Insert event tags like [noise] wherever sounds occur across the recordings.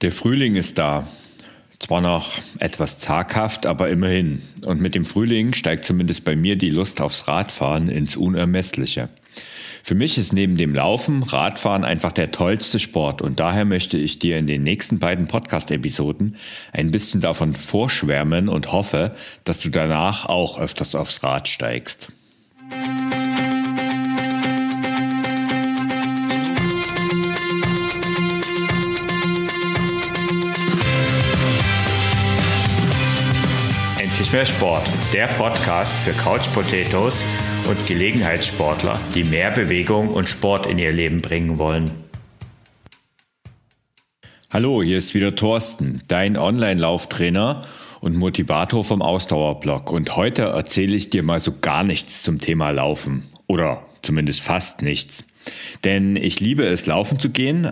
Der Frühling ist da. Zwar noch etwas zaghaft, aber immerhin. Und mit dem Frühling steigt zumindest bei mir die Lust aufs Radfahren ins Unermessliche. Für mich ist neben dem Laufen Radfahren einfach der tollste Sport und daher möchte ich dir in den nächsten beiden Podcast-Episoden ein bisschen davon vorschwärmen und hoffe, dass du danach auch öfters aufs Rad steigst. Mehr Sport, der Podcast für Couch Potatoes und Gelegenheitssportler, die mehr Bewegung und Sport in ihr Leben bringen wollen. Hallo, hier ist wieder Thorsten, dein Online-Lauftrainer und Motivator vom Ausdauerblog. Und heute erzähle ich dir mal so gar nichts zum Thema Laufen. Oder zumindest fast nichts. Denn ich liebe es, laufen zu gehen.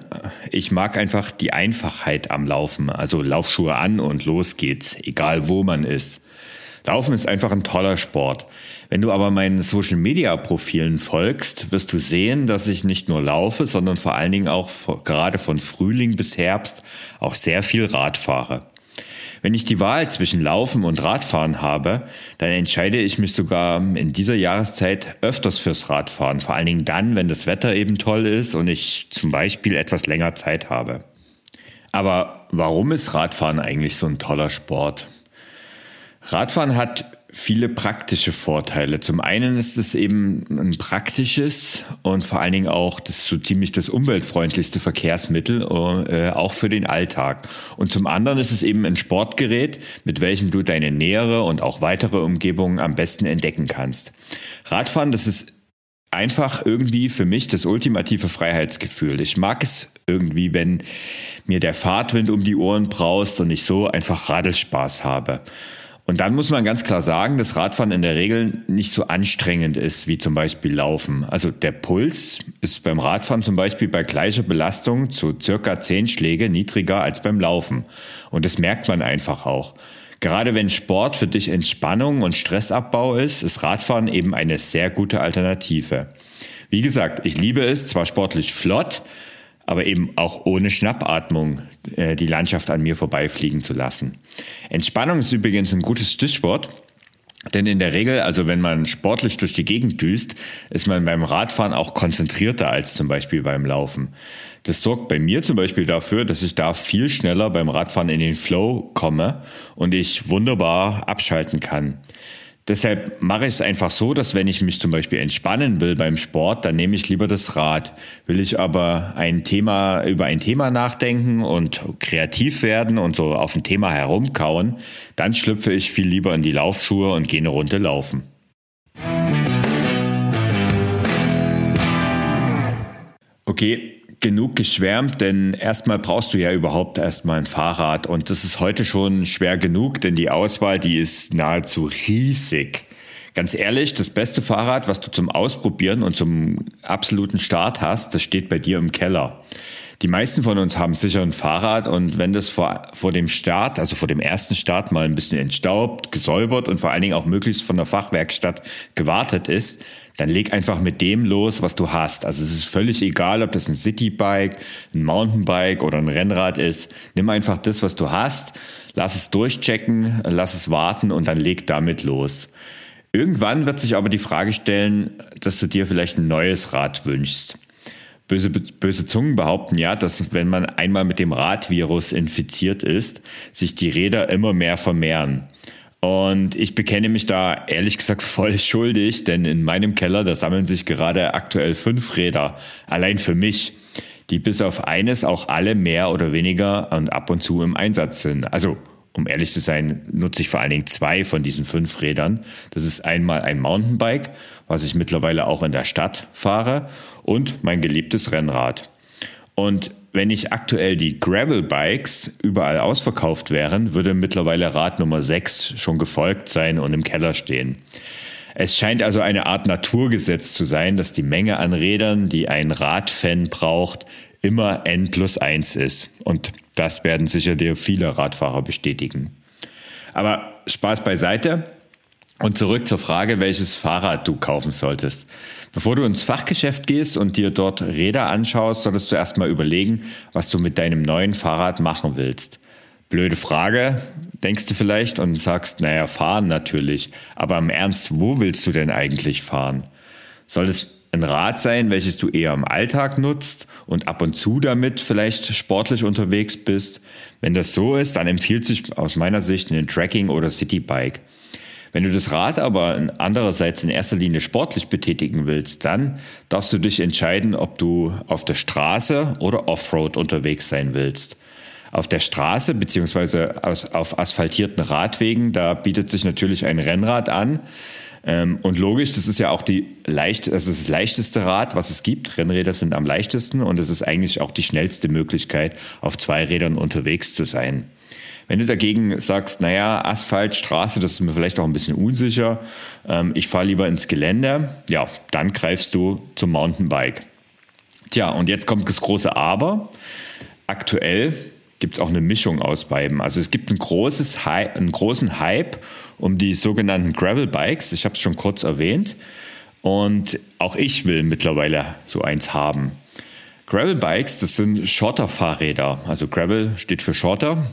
Ich mag einfach die Einfachheit am Laufen. Also Laufschuhe an und los geht's, egal wo man ist. Laufen ist einfach ein toller Sport. Wenn du aber meinen Social Media Profilen folgst, wirst du sehen, dass ich nicht nur laufe, sondern vor allen Dingen auch gerade von Frühling bis Herbst auch sehr viel Rad fahre. Wenn ich die Wahl zwischen Laufen und Radfahren habe, dann entscheide ich mich sogar in dieser Jahreszeit öfters fürs Radfahren. Vor allen Dingen dann, wenn das Wetter eben toll ist und ich zum Beispiel etwas länger Zeit habe. Aber warum ist Radfahren eigentlich so ein toller Sport? Radfahren hat viele praktische Vorteile. Zum einen ist es eben ein praktisches und vor allen Dingen auch das so ziemlich das umweltfreundlichste Verkehrsmittel, äh, auch für den Alltag. Und zum anderen ist es eben ein Sportgerät, mit welchem du deine nähere und auch weitere Umgebung am besten entdecken kannst. Radfahren, das ist einfach irgendwie für mich das ultimative Freiheitsgefühl. Ich mag es irgendwie, wenn mir der Fahrtwind um die Ohren braust und ich so einfach Radelspaß habe. Und dann muss man ganz klar sagen, dass Radfahren in der Regel nicht so anstrengend ist wie zum Beispiel Laufen. Also der Puls ist beim Radfahren zum Beispiel bei gleicher Belastung zu circa zehn Schläge niedriger als beim Laufen. Und das merkt man einfach auch. Gerade wenn Sport für dich Entspannung und Stressabbau ist, ist Radfahren eben eine sehr gute Alternative. Wie gesagt, ich liebe es, zwar sportlich flott, aber eben auch ohne Schnappatmung äh, die Landschaft an mir vorbeifliegen zu lassen. Entspannung ist übrigens ein gutes Stichwort. Denn in der Regel, also wenn man sportlich durch die Gegend düst, ist man beim Radfahren auch konzentrierter als zum Beispiel beim Laufen. Das sorgt bei mir zum Beispiel dafür, dass ich da viel schneller beim Radfahren in den Flow komme und ich wunderbar abschalten kann. Deshalb mache ich es einfach so, dass wenn ich mich zum Beispiel entspannen will beim Sport, dann nehme ich lieber das Rad. Will ich aber ein Thema, über ein Thema nachdenken und kreativ werden und so auf ein Thema herumkauen, dann schlüpfe ich viel lieber in die Laufschuhe und gehe eine Runde laufen. Okay, genug geschwärmt, denn erstmal brauchst du ja überhaupt erstmal ein Fahrrad und das ist heute schon schwer genug, denn die Auswahl, die ist nahezu riesig. Ganz ehrlich, das beste Fahrrad, was du zum Ausprobieren und zum absoluten Start hast, das steht bei dir im Keller. Die meisten von uns haben sicher ein Fahrrad und wenn das vor, vor dem Start, also vor dem ersten Start mal ein bisschen entstaubt, gesäubert und vor allen Dingen auch möglichst von der Fachwerkstatt gewartet ist, dann leg einfach mit dem los, was du hast. Also es ist völlig egal, ob das ein Citybike, ein Mountainbike oder ein Rennrad ist. Nimm einfach das, was du hast, lass es durchchecken, lass es warten und dann leg damit los. Irgendwann wird sich aber die Frage stellen, dass du dir vielleicht ein neues Rad wünschst. Böse, böse Zungen behaupten ja, dass wenn man einmal mit dem Radvirus infiziert ist, sich die Räder immer mehr vermehren. Und ich bekenne mich da ehrlich gesagt voll [laughs] schuldig, denn in meinem Keller, da sammeln sich gerade aktuell fünf Räder, allein für mich, die bis auf eines auch alle mehr oder weniger und ab und zu im Einsatz sind. Also, um ehrlich zu sein, nutze ich vor allen Dingen zwei von diesen fünf Rädern. Das ist einmal ein Mountainbike, was ich mittlerweile auch in der Stadt fahre, und mein geliebtes Rennrad. Und wenn nicht aktuell die Gravel-Bikes überall ausverkauft wären, würde mittlerweile Rad Nummer 6 schon gefolgt sein und im Keller stehen. Es scheint also eine Art Naturgesetz zu sein, dass die Menge an Rädern, die ein Radfan braucht, immer n plus 1 ist. Und das werden sicher dir viele Radfahrer bestätigen. Aber Spaß beiseite. Und zurück zur Frage, welches Fahrrad du kaufen solltest. Bevor du ins Fachgeschäft gehst und dir dort Räder anschaust, solltest du erstmal überlegen, was du mit deinem neuen Fahrrad machen willst. Blöde Frage, denkst du vielleicht und sagst, naja, fahren natürlich. Aber im Ernst, wo willst du denn eigentlich fahren? Soll es ein Rad sein, welches du eher im Alltag nutzt und ab und zu damit vielleicht sportlich unterwegs bist? Wenn das so ist, dann empfiehlt sich aus meiner Sicht ein Tracking oder Citybike. Wenn du das Rad aber andererseits in erster Linie sportlich betätigen willst, dann darfst du dich entscheiden, ob du auf der Straße oder Offroad unterwegs sein willst. Auf der Straße beziehungsweise auf asphaltierten Radwegen, da bietet sich natürlich ein Rennrad an. Ähm, und logisch, das ist ja auch die leicht, das ist das leichteste Rad, was es gibt. Rennräder sind am leichtesten und es ist eigentlich auch die schnellste Möglichkeit, auf zwei Rädern unterwegs zu sein. Wenn du dagegen sagst, naja, Asphalt, Straße, das ist mir vielleicht auch ein bisschen unsicher, ähm, ich fahre lieber ins Gelände, ja, dann greifst du zum Mountainbike. Tja, und jetzt kommt das große Aber. Aktuell gibt es auch eine Mischung aus beiden. Also es gibt ein großes einen großen Hype um die sogenannten Gravel Bikes. Ich habe es schon kurz erwähnt. Und auch ich will mittlerweile so eins haben. Gravel Bikes, das sind Shorter-Fahrräder. Also Gravel steht für Shorter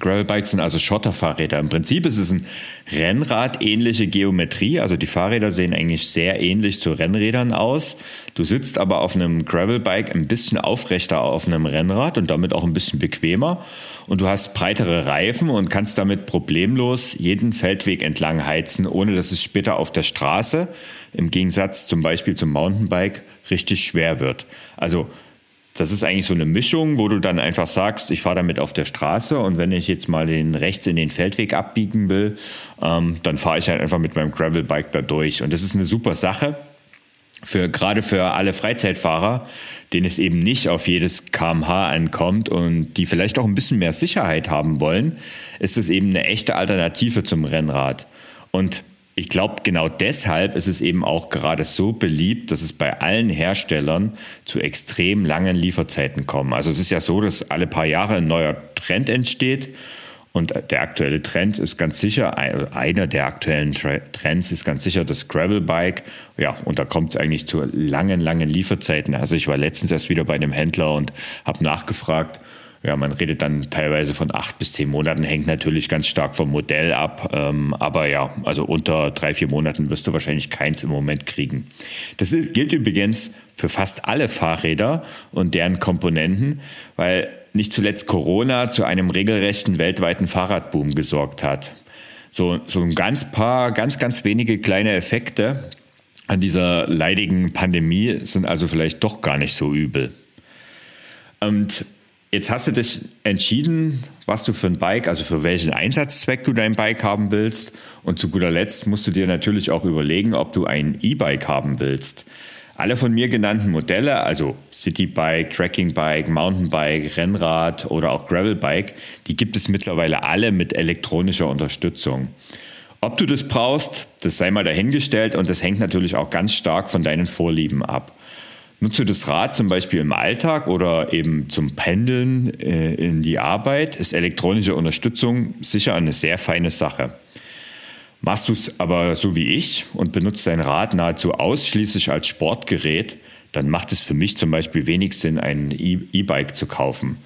Gravelbikes sind also Schotterfahrräder. Im Prinzip ist es ein Rennrad-ähnliche Geometrie. Also die Fahrräder sehen eigentlich sehr ähnlich zu Rennrädern aus. Du sitzt aber auf einem Gravelbike ein bisschen aufrechter auf einem Rennrad und damit auch ein bisschen bequemer. Und du hast breitere Reifen und kannst damit problemlos jeden Feldweg entlang heizen, ohne dass es später auf der Straße, im Gegensatz zum Beispiel zum Mountainbike, richtig schwer wird. Also das ist eigentlich so eine Mischung, wo du dann einfach sagst, ich fahre damit auf der Straße und wenn ich jetzt mal den rechts in den Feldweg abbiegen will, ähm, dann fahre ich halt einfach mit meinem Gravelbike da durch. Und das ist eine super Sache. Für, gerade für alle Freizeitfahrer, denen es eben nicht auf jedes kmh ankommt und die vielleicht auch ein bisschen mehr Sicherheit haben wollen, ist es eben eine echte Alternative zum Rennrad. Und ich glaube, genau deshalb ist es eben auch gerade so beliebt, dass es bei allen Herstellern zu extrem langen Lieferzeiten kommt. Also es ist ja so, dass alle paar Jahre ein neuer Trend entsteht. Und der aktuelle Trend ist ganz sicher, einer der aktuellen Trends ist ganz sicher das Gravelbike. Ja, und da kommt es eigentlich zu langen, langen Lieferzeiten. Also ich war letztens erst wieder bei einem Händler und habe nachgefragt, ja, man redet dann teilweise von acht bis zehn Monaten, hängt natürlich ganz stark vom Modell ab. Ähm, aber ja, also unter drei, vier Monaten wirst du wahrscheinlich keins im Moment kriegen. Das gilt übrigens für fast alle Fahrräder und deren Komponenten, weil nicht zuletzt Corona zu einem regelrechten weltweiten Fahrradboom gesorgt hat. So, so ein ganz paar, ganz, ganz wenige kleine Effekte an dieser leidigen Pandemie sind also vielleicht doch gar nicht so übel. Und Jetzt hast du dich entschieden, was du für ein Bike, also für welchen Einsatzzweck du dein Bike haben willst. Und zu guter Letzt musst du dir natürlich auch überlegen, ob du ein E-Bike haben willst. Alle von mir genannten Modelle, also Citybike, Trekkingbike, Mountainbike, Rennrad oder auch Gravelbike, die gibt es mittlerweile alle mit elektronischer Unterstützung. Ob du das brauchst, das sei mal dahingestellt und das hängt natürlich auch ganz stark von deinen Vorlieben ab. Nutzt du das Rad zum Beispiel im Alltag oder eben zum Pendeln äh, in die Arbeit, ist elektronische Unterstützung sicher eine sehr feine Sache. Machst du es aber so wie ich und benutzt dein Rad nahezu ausschließlich als Sportgerät, dann macht es für mich zum Beispiel wenig Sinn, ein E-Bike zu kaufen.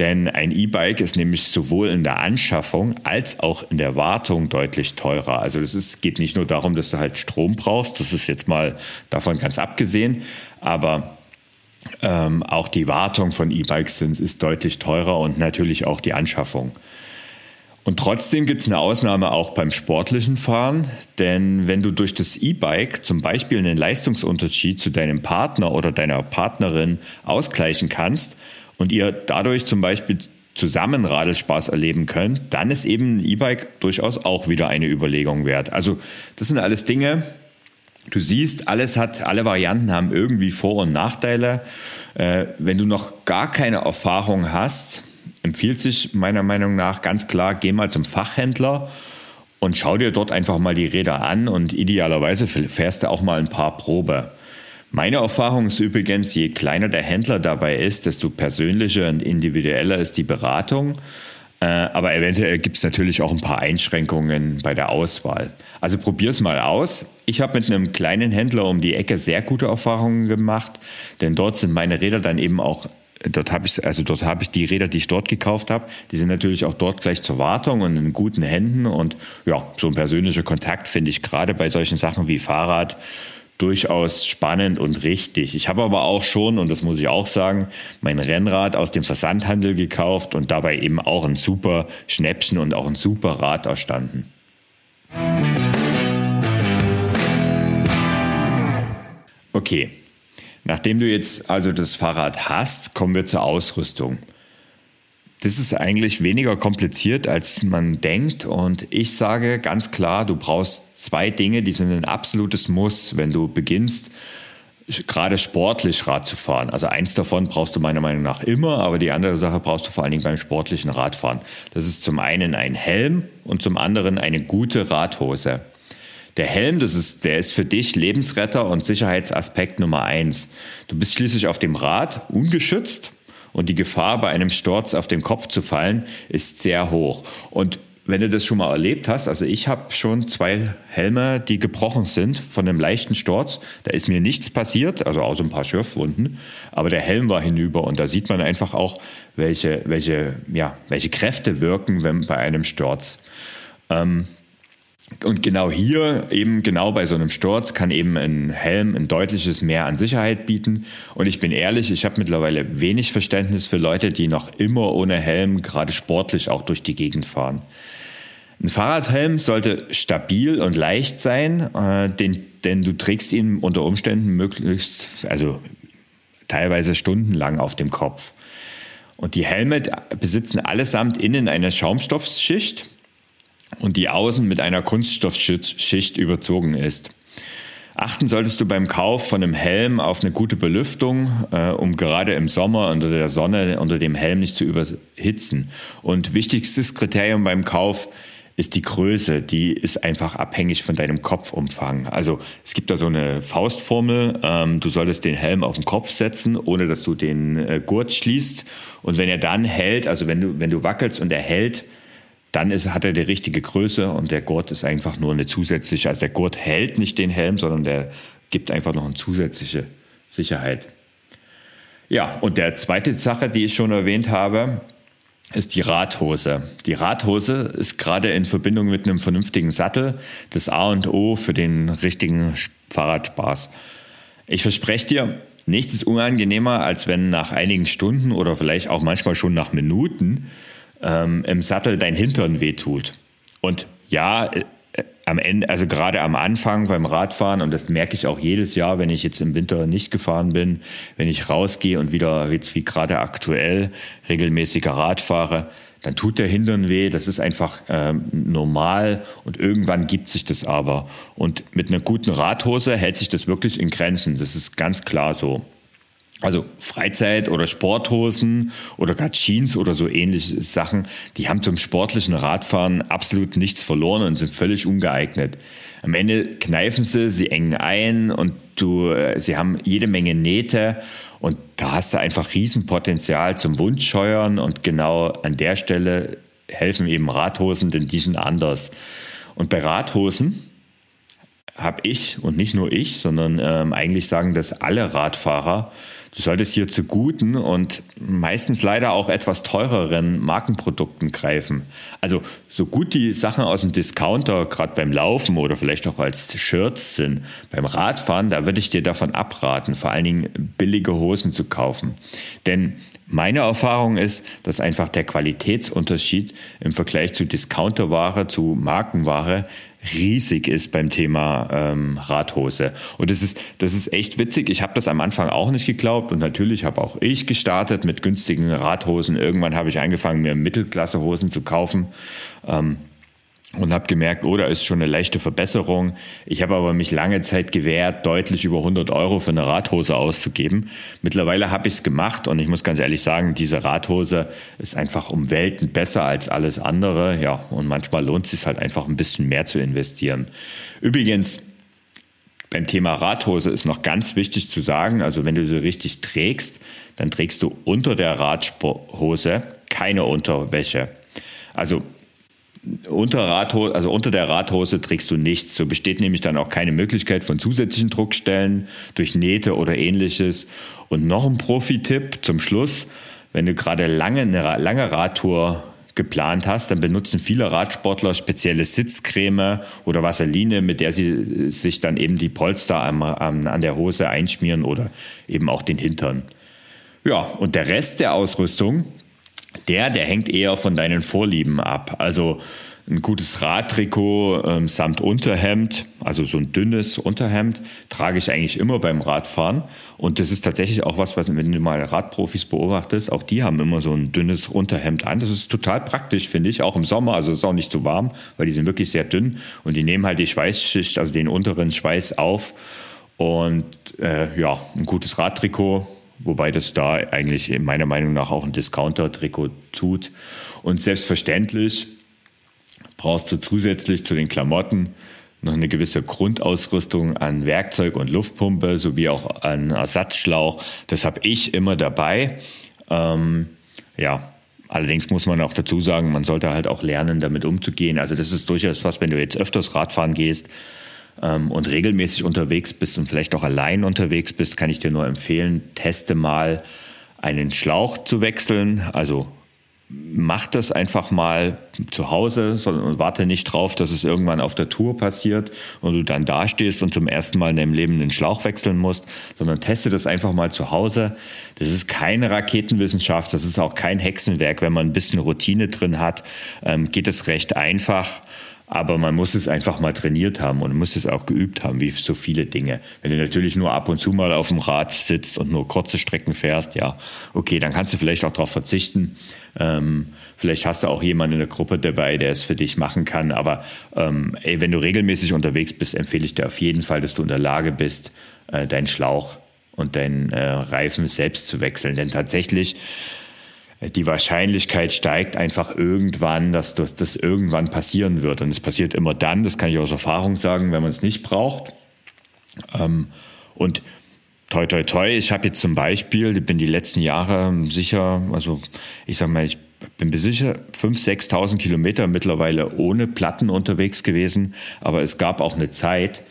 Denn ein E-Bike ist nämlich sowohl in der Anschaffung als auch in der Wartung deutlich teurer. Also es geht nicht nur darum, dass du halt Strom brauchst, das ist jetzt mal davon ganz abgesehen, aber ähm, auch die Wartung von E-Bikes ist deutlich teurer und natürlich auch die Anschaffung. Und trotzdem gibt es eine Ausnahme auch beim sportlichen Fahren, denn wenn du durch das E-Bike zum Beispiel einen Leistungsunterschied zu deinem Partner oder deiner Partnerin ausgleichen kannst, und ihr dadurch zum Beispiel zusammen Radelspaß erleben könnt, dann ist eben ein E-Bike durchaus auch wieder eine Überlegung wert. Also das sind alles Dinge, Du siehst, alles hat, alle Varianten haben irgendwie Vor- und Nachteile. Äh, wenn du noch gar keine Erfahrung hast, empfiehlt sich meiner Meinung nach ganz klar, geh mal zum Fachhändler und schau dir dort einfach mal die Räder an und idealerweise fährst du auch mal ein paar Probe. Meine Erfahrung ist übrigens, je kleiner der Händler dabei ist, desto persönlicher und individueller ist die Beratung. Äh, aber eventuell gibt es natürlich auch ein paar Einschränkungen bei der Auswahl. Also probier es mal aus. Ich habe mit einem kleinen Händler um die Ecke sehr gute Erfahrungen gemacht, denn dort sind meine Räder dann eben auch dort habe ich also dort habe ich die Räder, die ich dort gekauft habe, die sind natürlich auch dort gleich zur Wartung und in guten Händen und ja, so ein persönlicher Kontakt finde ich gerade bei solchen Sachen wie Fahrrad durchaus spannend und richtig. Ich habe aber auch schon, und das muss ich auch sagen, mein Rennrad aus dem Versandhandel gekauft und dabei eben auch ein super Schnäppchen und auch ein super Rad erstanden. Okay, nachdem du jetzt also das Fahrrad hast, kommen wir zur Ausrüstung. Das ist eigentlich weniger kompliziert, als man denkt. Und ich sage ganz klar, du brauchst zwei Dinge, die sind ein absolutes Muss, wenn du beginnst, gerade sportlich Rad zu fahren. Also eins davon brauchst du meiner Meinung nach immer, aber die andere Sache brauchst du vor allen Dingen beim sportlichen Radfahren. Das ist zum einen ein Helm und zum anderen eine gute Radhose. Der Helm, das ist, der ist für dich Lebensretter und Sicherheitsaspekt Nummer eins. Du bist schließlich auf dem Rad ungeschützt und die Gefahr, bei einem Sturz auf den Kopf zu fallen, ist sehr hoch. Und wenn du das schon mal erlebt hast, also ich habe schon zwei Helme, die gebrochen sind von einem leichten Sturz. Da ist mir nichts passiert, also außer ein paar Schürfwunden, aber der Helm war hinüber und da sieht man einfach auch, welche, welche, ja, welche Kräfte wirken wenn, bei einem Sturz. Ähm, und genau hier, eben genau bei so einem Sturz, kann eben ein Helm ein deutliches Mehr an Sicherheit bieten. Und ich bin ehrlich, ich habe mittlerweile wenig Verständnis für Leute, die noch immer ohne Helm, gerade sportlich, auch durch die Gegend fahren. Ein Fahrradhelm sollte stabil und leicht sein, äh, denn, denn du trägst ihn unter Umständen möglichst, also teilweise stundenlang auf dem Kopf. Und die Helme besitzen allesamt innen eine Schaumstoffschicht und die außen mit einer Kunststoffschicht überzogen ist. Achten solltest du beim Kauf von einem Helm auf eine gute Belüftung, äh, um gerade im Sommer unter der Sonne unter dem Helm nicht zu überhitzen. Und wichtigstes Kriterium beim Kauf ist die Größe. Die ist einfach abhängig von deinem Kopfumfang. Also es gibt da so eine Faustformel. Ähm, du solltest den Helm auf den Kopf setzen, ohne dass du den äh, Gurt schließt. Und wenn er dann hält, also wenn du, wenn du wackelst und er hält, dann ist, hat er die richtige Größe und der Gurt ist einfach nur eine zusätzliche, also der Gurt hält nicht den Helm, sondern der gibt einfach noch eine zusätzliche Sicherheit. Ja, und der zweite Sache, die ich schon erwähnt habe, ist die Radhose. Die Radhose ist gerade in Verbindung mit einem vernünftigen Sattel das A und O für den richtigen Fahrradspaß. Ich verspreche dir, nichts ist unangenehmer, als wenn nach einigen Stunden oder vielleicht auch manchmal schon nach Minuten ähm, im Sattel dein Hintern wehtut. Und ja, äh, am Ende, also gerade am Anfang beim Radfahren, und das merke ich auch jedes Jahr, wenn ich jetzt im Winter nicht gefahren bin, wenn ich rausgehe und wieder jetzt wie gerade aktuell regelmäßiger Rad fahre, dann tut der Hintern weh. Das ist einfach ähm, normal und irgendwann gibt sich das aber. Und mit einer guten Radhose hält sich das wirklich in Grenzen. Das ist ganz klar so. Also Freizeit- oder Sporthosen oder gar Jeans oder so ähnliche Sachen, die haben zum sportlichen Radfahren absolut nichts verloren und sind völlig ungeeignet. Am Ende kneifen sie, sie engen ein und du, äh, sie haben jede Menge Nähte und da hast du einfach Riesenpotenzial zum Wundscheuern und genau an der Stelle helfen eben Radhosen, denn die sind anders. Und bei Radhosen habe ich und nicht nur ich, sondern ähm, eigentlich sagen das alle Radfahrer, Du solltest hier zu guten und meistens leider auch etwas teureren Markenprodukten greifen. Also so gut die Sachen aus dem Discounter gerade beim Laufen oder vielleicht auch als Shirts sind, beim Radfahren, da würde ich dir davon abraten, vor allen Dingen billige Hosen zu kaufen. Denn meine Erfahrung ist, dass einfach der Qualitätsunterschied im Vergleich zu Discounterware, zu Markenware riesig ist beim Thema ähm, Radhose. Und das ist, das ist echt witzig. Ich habe das am Anfang auch nicht geglaubt und natürlich habe auch ich gestartet mit günstigen Radhosen. Irgendwann habe ich angefangen, mir Mittelklassehosen zu kaufen. Ähm, und habe gemerkt, oh, da ist schon eine leichte Verbesserung. Ich habe aber mich lange Zeit gewehrt, deutlich über 100 Euro für eine Radhose auszugeben. Mittlerweile habe ich es gemacht und ich muss ganz ehrlich sagen, diese Radhose ist einfach um Welten besser als alles andere. Ja, und manchmal lohnt es sich halt einfach ein bisschen mehr zu investieren. Übrigens, beim Thema Radhose ist noch ganz wichtig zu sagen, also wenn du sie richtig trägst, dann trägst du unter der Radhose keine Unterwäsche. Also unter, Radhose, also unter der Radhose trägst du nichts. So besteht nämlich dann auch keine Möglichkeit von zusätzlichen Druckstellen durch Nähte oder ähnliches. Und noch ein Profi-Tipp zum Schluss. Wenn du gerade lange eine lange Radtour geplant hast, dann benutzen viele Radsportler spezielle Sitzcreme oder Vaseline, mit der sie sich dann eben die Polster am, am, an der Hose einschmieren oder eben auch den Hintern. Ja, und der Rest der Ausrüstung, der, der hängt eher von deinen Vorlieben ab. Also ein gutes Radtrikot ähm, samt Unterhemd, also so ein dünnes Unterhemd, trage ich eigentlich immer beim Radfahren. Und das ist tatsächlich auch was, was, wenn du mal Radprofis beobachtest, auch die haben immer so ein dünnes Unterhemd an. Das ist total praktisch, finde ich, auch im Sommer. Also es ist auch nicht zu warm, weil die sind wirklich sehr dünn und die nehmen halt die Schweißschicht, also den unteren Schweiß auf. Und äh, ja, ein gutes Radtrikot, wobei das da eigentlich meiner Meinung nach auch ein Discounter-Trikot tut. Und selbstverständlich brauchst du zusätzlich zu den Klamotten noch eine gewisse Grundausrüstung an Werkzeug und Luftpumpe sowie auch an Ersatzschlauch. Das habe ich immer dabei. Ähm, ja, allerdings muss man auch dazu sagen, man sollte halt auch lernen, damit umzugehen. Also das ist durchaus was, wenn du jetzt öfters Radfahren gehst ähm, und regelmäßig unterwegs bist und vielleicht auch allein unterwegs bist, kann ich dir nur empfehlen, teste mal einen Schlauch zu wechseln, also mach das einfach mal zu Hause und warte nicht drauf, dass es irgendwann auf der Tour passiert und du dann dastehst und zum ersten Mal in deinem Leben den Schlauch wechseln musst, sondern teste das einfach mal zu Hause. Das ist keine Raketenwissenschaft, das ist auch kein Hexenwerk. Wenn man ein bisschen Routine drin hat, ähm, geht es recht einfach. Aber man muss es einfach mal trainiert haben und muss es auch geübt haben, wie so viele Dinge. Wenn du natürlich nur ab und zu mal auf dem Rad sitzt und nur kurze Strecken fährst, ja, okay, dann kannst du vielleicht auch darauf verzichten. Ähm, vielleicht hast du auch jemanden in der Gruppe dabei, der es für dich machen kann. Aber ähm, ey, wenn du regelmäßig unterwegs bist, empfehle ich dir auf jeden Fall, dass du in der Lage bist, äh, deinen Schlauch und deinen äh, Reifen selbst zu wechseln. Denn tatsächlich die Wahrscheinlichkeit steigt einfach irgendwann, dass das, das irgendwann passieren wird. Und es passiert immer dann, das kann ich aus Erfahrung sagen, wenn man es nicht braucht. Ähm, und toi, toi, toi, ich habe jetzt zum Beispiel, ich bin die letzten Jahre sicher, also ich sag mal, ich bin sicher 5.000, 6.000 Kilometer mittlerweile ohne Platten unterwegs gewesen. Aber es gab auch eine Zeit,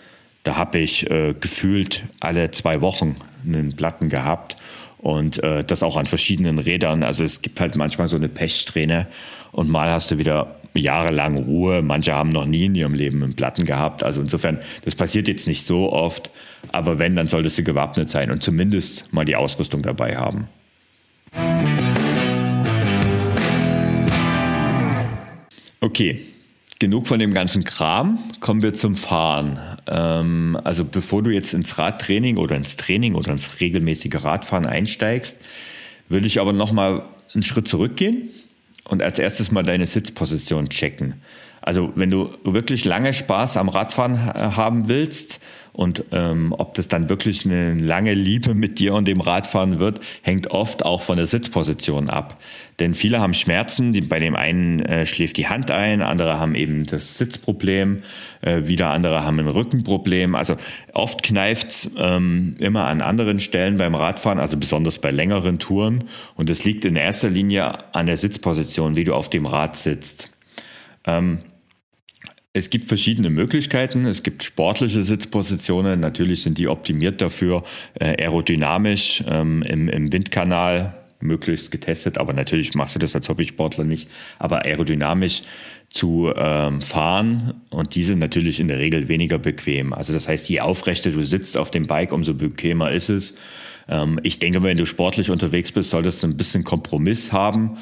da habe ich äh, gefühlt alle zwei Wochen einen Platten gehabt und äh, das auch an verschiedenen Rädern. Also es gibt halt manchmal so eine Pechsträhne und mal hast du wieder jahrelang Ruhe. Manche haben noch nie in ihrem Leben einen Platten gehabt. Also insofern, das passiert jetzt nicht so oft. Aber wenn, dann solltest du gewappnet sein und zumindest mal die Ausrüstung dabei haben. Okay, genug von dem ganzen Kram. Kommen wir zum Fahren. Ähm, also bevor du jetzt ins Radtraining oder ins Training oder ins regelmäßige Radfahren einsteigst, würde ich aber noch mal einen Schritt zurückgehen und als erstes mal deine Sitzposition checken. Also wenn du wirklich lange Spaß am Radfahren haben willst und ähm, ob das dann wirklich eine lange Liebe mit dir und dem Radfahren wird, hängt oft auch von der Sitzposition ab. Denn viele haben Schmerzen, die, bei dem einen äh, schläft die Hand ein, andere haben eben das Sitzproblem, äh, wieder andere haben ein Rückenproblem. Also oft kneift's ähm, immer an anderen Stellen beim Radfahren, also besonders bei längeren Touren. Und es liegt in erster Linie an der Sitzposition, wie du auf dem Rad sitzt. Ähm, es gibt verschiedene Möglichkeiten. Es gibt sportliche Sitzpositionen. Natürlich sind die optimiert dafür, äh, aerodynamisch ähm, im, im Windkanal möglichst getestet. Aber natürlich machst du das als Hobbysportler nicht. Aber aerodynamisch zu ähm, fahren und die sind natürlich in der Regel weniger bequem. Also das heißt, je aufrechter du sitzt auf dem Bike, umso bequemer ist es. Ähm, ich denke, wenn du sportlich unterwegs bist, solltest du ein bisschen Kompromiss haben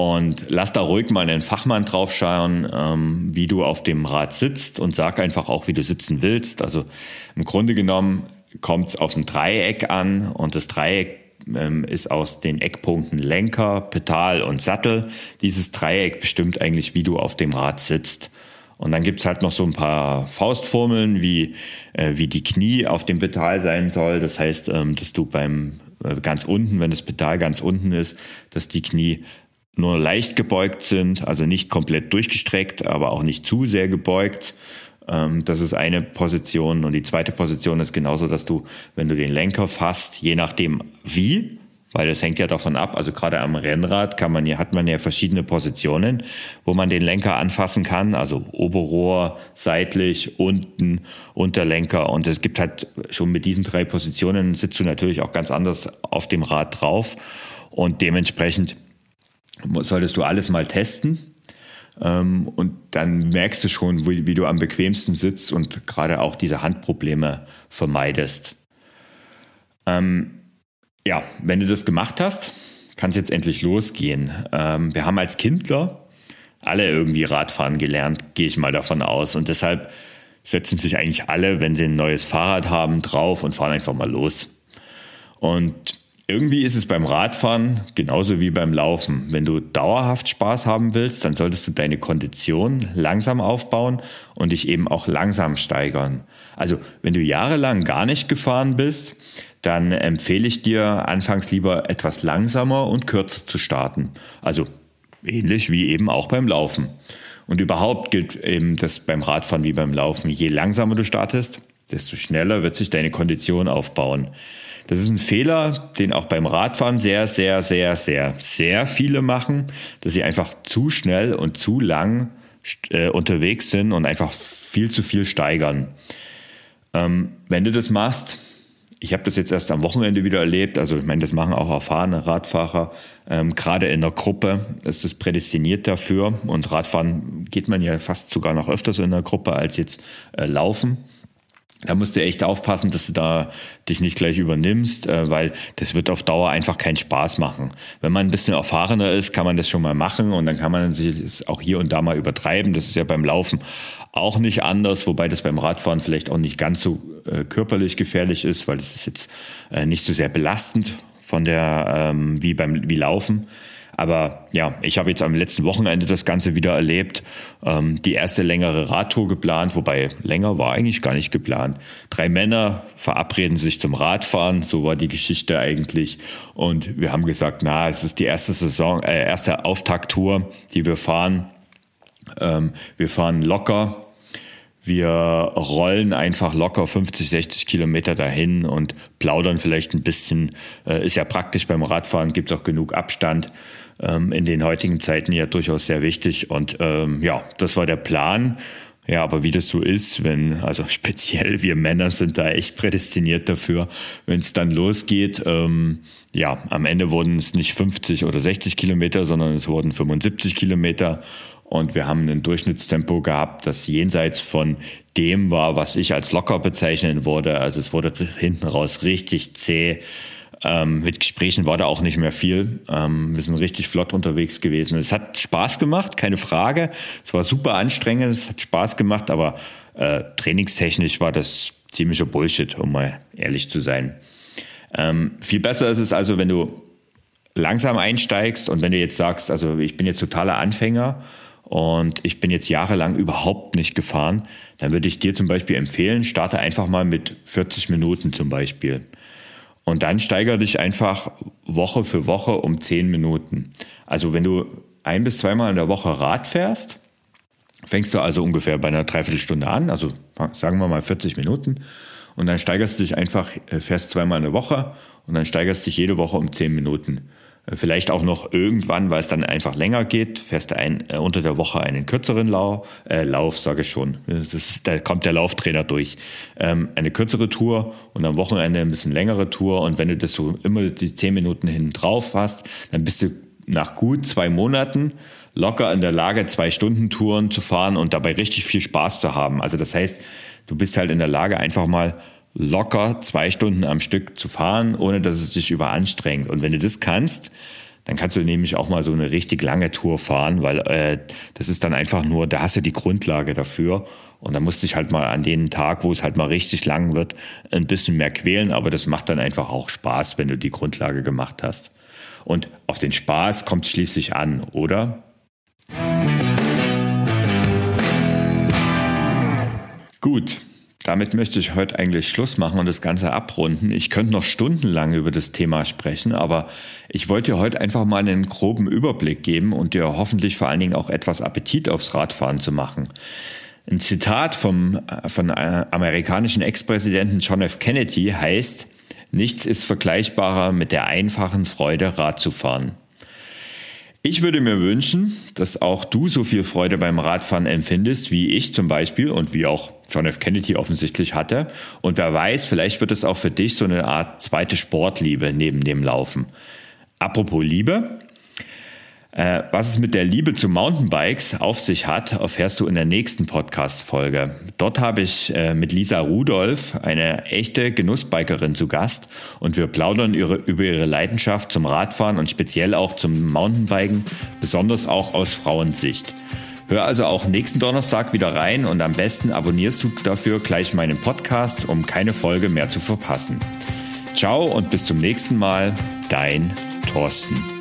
und lass da ruhig mal einen Fachmann draufschauen, ähm, wie du auf dem Rad sitzt und sag einfach auch, wie du sitzen willst. Also im Grunde genommen kommt es auf ein Dreieck an und das Dreieck ähm, ist aus den Eckpunkten Lenker, Pedal und Sattel. Dieses Dreieck bestimmt eigentlich, wie du auf dem Rad sitzt. Und dann gibt's halt noch so ein paar Faustformeln, wie, äh, wie die Knie auf dem Pedal sein soll. Das heißt, ähm, dass du beim äh, ganz unten, wenn das Pedal ganz unten ist, dass die Knie nur leicht gebeugt sind, also nicht komplett durchgestreckt, aber auch nicht zu sehr gebeugt. Ähm, das ist eine Position. Und die zweite Position ist genauso, dass du, wenn du den Lenker fasst, je nachdem wie, weil das hängt ja davon ab. Also gerade am Rennrad kann man ja, hat man ja verschiedene Positionen, wo man den Lenker anfassen kann. Also Oberrohr, seitlich, unten, Unterlenker. Und es gibt halt schon mit diesen drei Positionen sitzt du natürlich auch ganz anders auf dem Rad drauf. Und dementsprechend solltest du alles mal testen. Ähm, und dann merkst du schon, wie, wie du am bequemsten sitzt und gerade auch diese Handprobleme vermeidest. Ähm, ja, wenn du das gemacht hast, kann es jetzt endlich losgehen. Ähm, wir haben als Kindler alle irgendwie Radfahren gelernt, gehe ich mal davon aus. Und deshalb setzen sich eigentlich alle, wenn sie ein neues Fahrrad haben, drauf und fahren einfach mal los. Und irgendwie ist es beim Radfahren genauso wie beim Laufen. Wenn du dauerhaft Spaß haben willst, dann solltest du deine Kondition langsam aufbauen und dich eben auch langsam steigern. Also wenn du jahrelang gar nicht gefahren bist, dann empfehle ich dir anfangs lieber etwas langsamer und kürzer zu starten. Also ähnlich wie eben auch beim Laufen. Und überhaupt gilt eben das beim Radfahren wie beim Laufen. Je langsamer du startest, desto schneller wird sich deine Kondition aufbauen. Das ist ein Fehler, den auch beim Radfahren sehr, sehr, sehr, sehr, sehr viele machen, dass sie einfach zu schnell und zu lang äh, unterwegs sind und einfach viel zu viel steigern. Ähm, wenn du das machst, ich habe das jetzt erst am Wochenende wieder erlebt. Also ich meine, das machen auch erfahrene Radfahrer. Ähm, Gerade in der Gruppe ist das prädestiniert dafür. Und Radfahren geht man ja fast sogar noch öfters in der Gruppe als jetzt äh, Laufen. Da musst du echt aufpassen, dass du da dich nicht gleich übernimmst, äh, weil das wird auf Dauer einfach keinen Spaß machen. Wenn man ein bisschen erfahrener ist, kann man das schon mal machen und dann kann man sich auch hier und da mal übertreiben. Das ist ja beim Laufen auch nicht anders, wobei das beim Radfahren vielleicht auch nicht ganz so äh, körperlich gefährlich ist, weil das ist jetzt äh, nicht so sehr belastend von der ähm, wie beim wie Laufen. Aber ja, ich habe jetzt am letzten Wochenende das Ganze wieder erlebt. Ähm, die erste längere Radtour geplant, wobei länger war eigentlich gar nicht geplant. Drei Männer verabreden sich zum Radfahren, so war die Geschichte eigentlich. Und wir haben gesagt, na, es ist die erste Saison, äh, erste Auftakttour, die wir fahren. Ähm, wir fahren locker, wir rollen einfach locker 50, 60 Kilometer dahin und plaudern vielleicht ein bisschen. Äh, ist ja praktisch beim Radfahren, gibt es auch genug Abstand ähm, in den heutigen Zeiten ja durchaus sehr wichtig. Und ähm, ja, das war der Plan. Ja, aber wie das so ist, wenn, also [laughs] speziell wir Männer sind da echt prädestiniert dafür, wenn es dann losgeht, ähm, ja, am Ende wurden es nicht 50 oder 60 Kilometer, sondern es wurden 75 Kilometer. Und wir haben ein Durchschnittstempo gehabt, das jenseits von dem war, was ich als locker bezeichnen würde. Also es wurde hinten raus richtig zäh. Ähm, mit Gesprächen war da auch nicht mehr viel. Ähm, wir sind richtig flott unterwegs gewesen. Es hat Spaß gemacht, keine Frage. Es war super anstrengend, es hat Spaß gemacht, aber äh, trainingstechnisch war das ziemlicher Bullshit, um mal ehrlich zu sein. Ähm, viel besser ist es also, wenn du langsam einsteigst und wenn du jetzt sagst, also ich bin jetzt totaler Anfänger und ich bin jetzt jahrelang überhaupt nicht gefahren, dann würde ich dir zum Beispiel empfehlen, starte einfach mal mit 40 Minuten zum Beispiel. Und dann steigere dich einfach Woche für Woche um 10 Minuten. Also wenn du ein bis zweimal in der Woche Rad fährst, fängst du also ungefähr bei einer Dreiviertelstunde an, also sagen wir mal 40 Minuten. Und dann steigerst du dich einfach, äh, fährst zweimal in der Woche und dann steigerst du dich jede Woche um 10 Minuten. Vielleicht auch noch irgendwann, weil es dann einfach länger geht, fährst du ein, äh, unter der Woche einen kürzeren Lau, äh, Lauf, sage ich schon. Das ist, da kommt der Lauftrainer durch. Ähm, eine kürzere Tour und am Wochenende ein bisschen längere Tour. Und wenn du das so immer die zehn Minuten hinten drauf hast, dann bist du nach gut zwei Monaten locker in der Lage, zwei Stunden Touren zu fahren und dabei richtig viel Spaß zu haben. Also das heißt, du bist halt in der Lage, einfach mal locker zwei Stunden am Stück zu fahren, ohne dass es sich überanstrengt. Und wenn du das kannst, dann kannst du nämlich auch mal so eine richtig lange Tour fahren, weil äh, das ist dann einfach nur, da hast du die Grundlage dafür. Und dann musst du dich halt mal an den Tag, wo es halt mal richtig lang wird, ein bisschen mehr quälen, aber das macht dann einfach auch Spaß, wenn du die Grundlage gemacht hast. Und auf den Spaß kommt es schließlich an, oder? Gut, damit möchte ich heute eigentlich Schluss machen und das Ganze abrunden. Ich könnte noch stundenlang über das Thema sprechen, aber ich wollte dir heute einfach mal einen groben Überblick geben und dir hoffentlich vor allen Dingen auch etwas Appetit aufs Radfahren zu machen. Ein Zitat vom, von äh, amerikanischen Ex-Präsidenten John F. Kennedy heißt, Nichts ist vergleichbarer mit der einfachen Freude, Rad zu fahren. Ich würde mir wünschen, dass auch du so viel Freude beim Radfahren empfindest, wie ich zum Beispiel und wie auch John F. Kennedy offensichtlich hatte. Und wer weiß, vielleicht wird es auch für dich so eine Art zweite Sportliebe neben dem Laufen. Apropos Liebe, äh, was es mit der Liebe zu Mountainbikes auf sich hat, erfährst du in der nächsten Podcast-Folge. Dort habe ich äh, mit Lisa Rudolph eine echte Genussbikerin zu Gast und wir plaudern ihre, über ihre Leidenschaft zum Radfahren und speziell auch zum Mountainbiken, besonders auch aus Frauensicht. Hör also auch nächsten Donnerstag wieder rein und am besten abonnierst du dafür gleich meinen Podcast, um keine Folge mehr zu verpassen. Ciao und bis zum nächsten Mal, dein Thorsten.